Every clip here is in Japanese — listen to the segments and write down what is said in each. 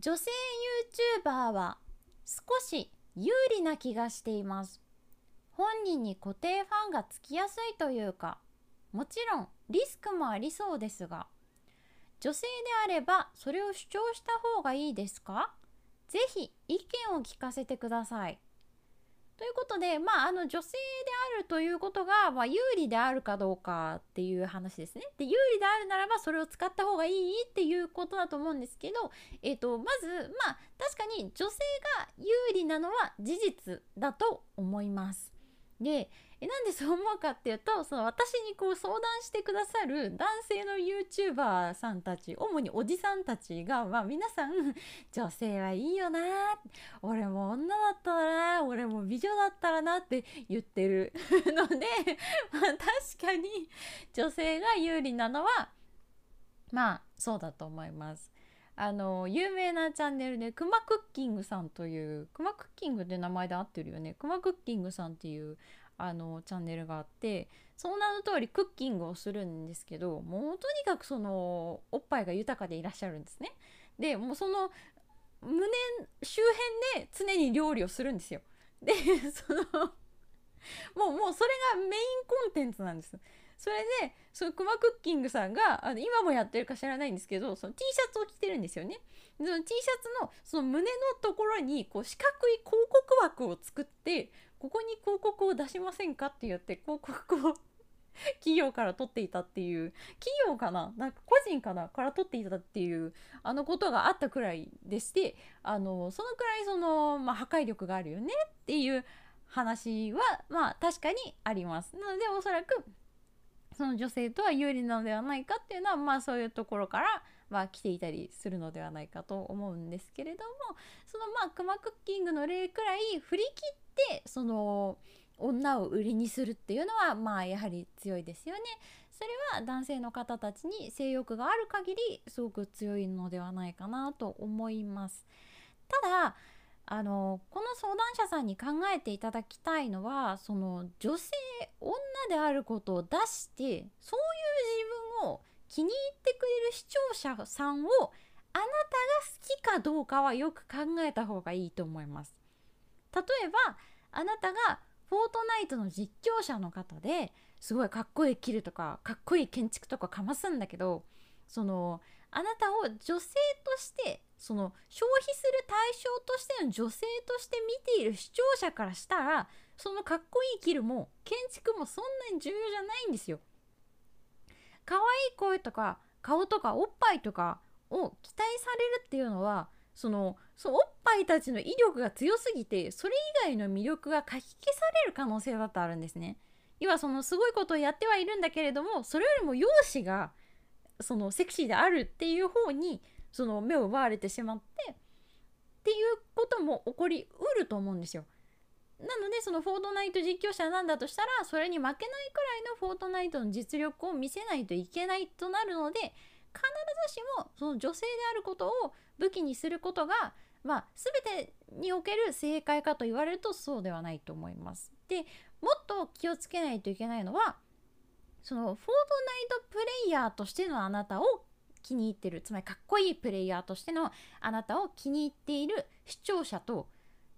女性 YouTuber は少し有利な気がしています本人に固定ファンがつきやすいというかもちろんリスクもありそうですが女性であればそれを主張した方がいいですか？ぜひ意見を聞かせてください。ということで、まあ、あの女性であるということが、まあ、有利であるかどうかっていう話ですね。で有利であるならばそれを使った方がいいっていうことだと思うんですけど、えーと、まずまあ確かに女性が有利なのは事実だと思います。でえなんでそう思うかっていうとその私にこう相談してくださる男性の YouTuber さんたち主におじさんたちが、まあ、皆さん 女性はいいよな俺も女だったら俺も美女だったらなって言ってる ので、まあ、確かに女性が有利なのはまあそうだと思います。あの有名なチャンネルでクマクッキングさんというクマクッキングって名前で合ってるよねクマクッキングさんっていうあのチャンネルがあってその名の通りクッキングをするんですけどもうとにかくそのおっぱいが豊かでいらっしゃるんですね。でもうその胸周辺で常に料理をするんですよ。でそのもうもうそれがメインコンテンツなんです。それでそのクマクッキングさんがあの今もやってるか知らないんですけどその T シャツを着てるんですよね。その T シャツのその胸のところにこう四角い広告枠を作ってここに広告を出しませんかって言って広告を企業から取っていたっていう企業かな？なんか個人かな？から取っていたっていうあのことがあったくらいでしてあのそのくらいその、まあ、破壊力があるよねっていう話はまあ確かにあります。なのでおそらくその女性とは有利なのではないかっていうのはまあそういうところからまあ来ていたりするのではないかと思うんですけれどもそのまあクマクッキングの例くらい振り切ってその女を売りにするっていうのはまあやはり強いですよね。それは男性の方たちに性欲がある限りすごく強いのではないかなと思います。ただあのこの相談者さんに考えていただきたいのはその女性女であることを出してそういう自分を気に入ってくれる視聴者さんをあなたが好きかどうかはよく考えた方がいいと思います。例えばあなたがフォートナイトの実況者の方ですごいかっこいいキルとかかっこいい建築とかかますんだけどそのあなたを女性としてその消費する対象としての女性として見ている視聴者からしたらそのかっこいいキルも建築もそんなに重要じゃないんですよ。可愛い声とか顔とかおっぱいとかを期待されるっていうのはそのそのおっぱいたちの威力が強すぎてそれ以外の魅力がかき消される可能性だってあるんですね。要はそのすごいことをやってはいるんだけれどもそれよりも容姿がそのセクシーであるっていう方にその目を奪われてしまってっていうことも起こりうると思うんですよ。なのでそのフォートナイト実況者なんだとしたらそれに負けないくらいのフォートナイトの実力を見せないといけないとなるので必ずしもその女性であることを武器にすることがまあ全てにおける正解かと言われるとそうではないと思います。でもっと気をつけないといけないのはそのフォートナイトプレイヤーとしてのあなたを気に入ってるつまりかっこいいプレイヤーとしてのあなたを気に入っている視聴者と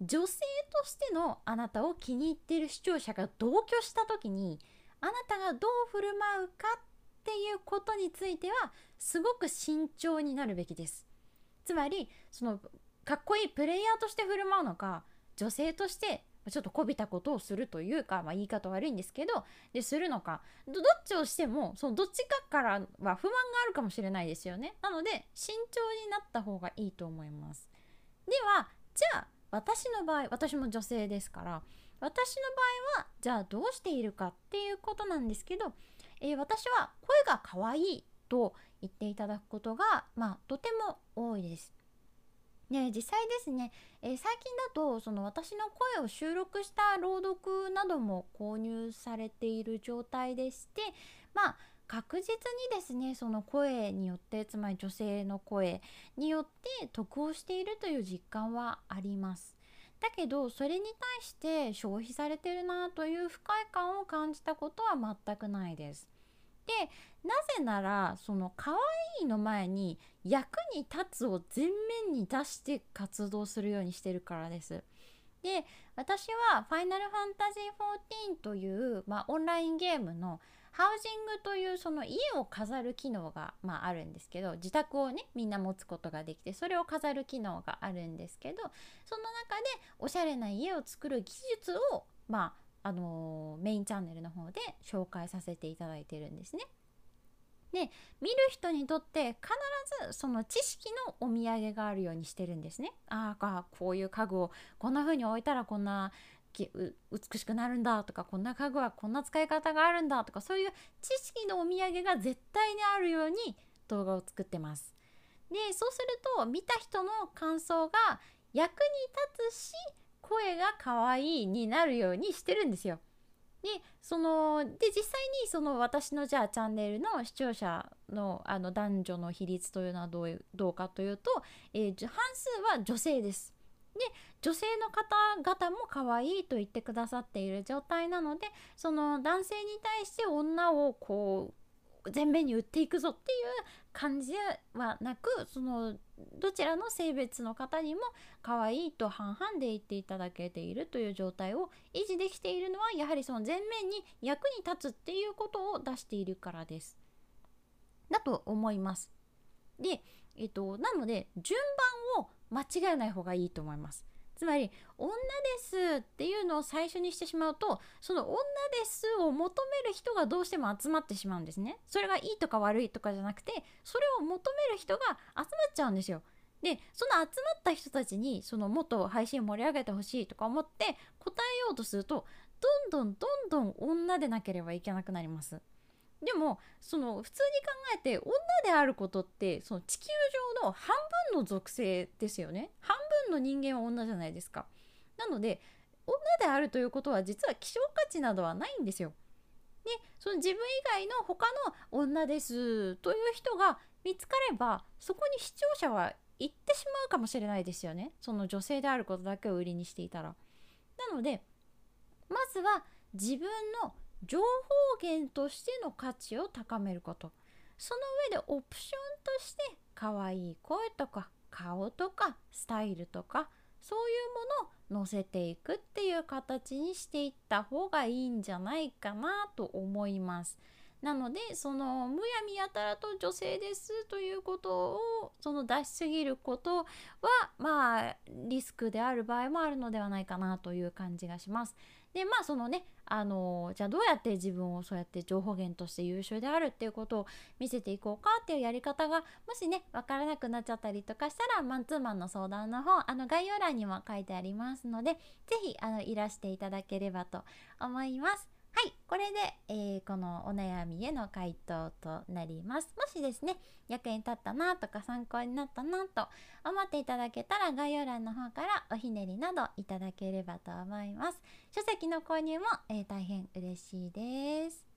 女性としてのあなたを気に入っている視聴者が同居した時にあなたがどう振る舞うかっていうことについてはすごく慎重になるべきです。つまりそのかっこいいプレイヤーとして振る舞うのか女性としてちょっとこびたことをするというか、まあ、言い方悪いんですけどでするのか。どっちをしてもそのどっちかからは不満があるかもしれないですよね。なので慎重になった方がいいと思います。ではじゃあ私の場合私も女性ですから私の場合はじゃあどうしているかっていうことなんですけど、えー、私は声が可愛いと言っていただくことが、まあ、とても多いです。ね、実際ですね、えー、最近だとその私の声を収録した朗読なども購入されている状態でしてまあ確実にですねその声によってつまり女性の声によって得をしているという実感はあります。だけどそれに対して消費されてるなという不快感を感じたことは全くないです。なぜならその可愛いの前に役に立つを前面に出して活動するようにしてるからです。で私は「ファイナルファンタジー14」という、まあ、オンラインゲームのハウジングというその家を飾る機能が、まあ、あるんですけど自宅をねみんな持つことができてそれを飾る機能があるんですけどその中でおしゃれな家を作る技術を、まああの、メインチャンネルの方で紹介させていただいてるんですね。で見る人にとって必ずその知識のお土産があるようにしてるんですね。ああこういう家具をこんな風に置いたらこんな美しくなるんだとかこんな家具はこんな使い方があるんだとかそういう知識のお土産が絶対にあるように動画を作ってます。でそうすると見た人の感想が役に立つし声が可愛いになるようにしてるんですよ。でそので実際にその私のじゃあチャンネルの視聴者のあの男女の比率というのはどうどうかというと、えー、半数は女性です。で女性の方々も可愛いと言ってくださっている状態なのでその男性に対して女をこう前面に売っていくぞっていう感じはなくそのどちらの性別の方にも可愛いと半々で言っていただけているという状態を維持できているのはやはりその前面に役に立つっていうことを出しているからです。だと思います。で、えっと、なので順番を間違えない方がいいと思います。つまり「女です」っていうのを最初にしてしまうとその「女です」を求める人がどうしても集まってしまうんですね。それがいいとか悪いとかじゃなくてそれを求める人が集まっちゃうんですよ。でその集まった人たちにそのもっと配信を盛り上げてほしいとか思って答えようとするとどんどんどんどん女でなければいけなくなります。でもその普通に考えて女であることってその地球上の半分の属性ですよね半の人間は女じゃないですか。なので女であるということは実は希少価値などはないんですよ。でその自分以外の他の女ですという人が見つかればそこに視聴者は行ってしまうかもしれないですよね。その女性であることだけを売りにしていたら。なのでまずは自分の情報源としての価値を高めること。その上でオプションとして可愛い声とか顔とかスタイルとかそういうものを載せていくっていう形にしていった方がいいんじゃないかなと思います。なのでそのむやみやたらと女性ですということをその出しすぎることはまあリスクである場合もあるのではないかなという感じがします。でまあそのねあのじゃあどうやって自分をそうやって情報源として優秀であるっていうことを見せていこうかっていうやり方がもしね分からなくなっちゃったりとかしたらマンツーマンの相談の方あの概要欄にも書いてありますので是非いらしていただければと思います。はい、これで、えー、このお悩みへの回答となります。もしですね、役に立ったなとか参考になったなと思っていただけたら概要欄の方からおひねりなどいただければと思います。書籍の購入も、えー、大変嬉しいです。